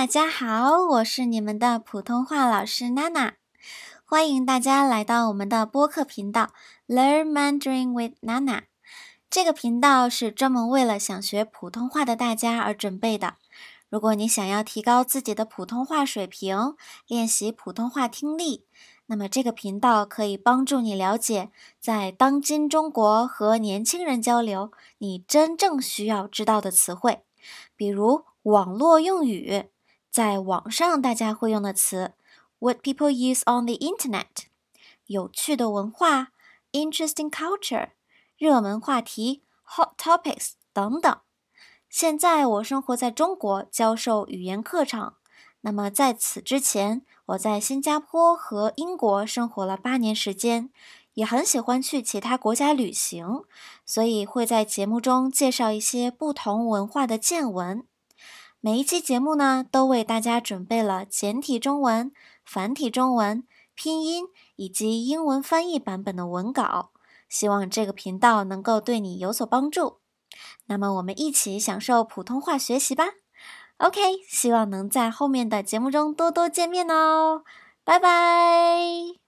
大家好，我是你们的普通话老师娜娜，欢迎大家来到我们的播客频道 Learn Mandarin with Nana。这个频道是专门为了想学普通话的大家而准备的。如果你想要提高自己的普通话水平，练习普通话听力，那么这个频道可以帮助你了解，在当今中国和年轻人交流，你真正需要知道的词汇，比如网络用语，在网上大家会用的词，what people use on the internet，有趣的文化，interesting culture。热门话题 （hot topics） 等等。现在我生活在中国，教授语言课程。那么在此之前，我在新加坡和英国生活了八年时间，也很喜欢去其他国家旅行，所以会在节目中介绍一些不同文化的见闻。每一期节目呢，都为大家准备了简体中文、繁体中文、拼音以及英文翻译版本的文稿。希望这个频道能够对你有所帮助。那么，我们一起享受普通话学习吧。OK，希望能在后面的节目中多多见面哦。拜拜。